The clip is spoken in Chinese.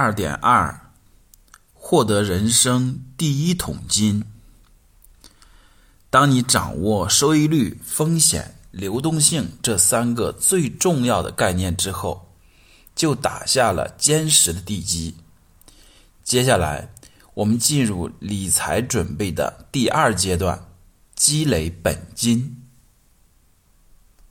二点二获得人生第一桶金。当你掌握收益率风险流动性这三个最重要的概念之后就打下了坚实的地基。接下来我们进入理财准备的第二阶段积累本金。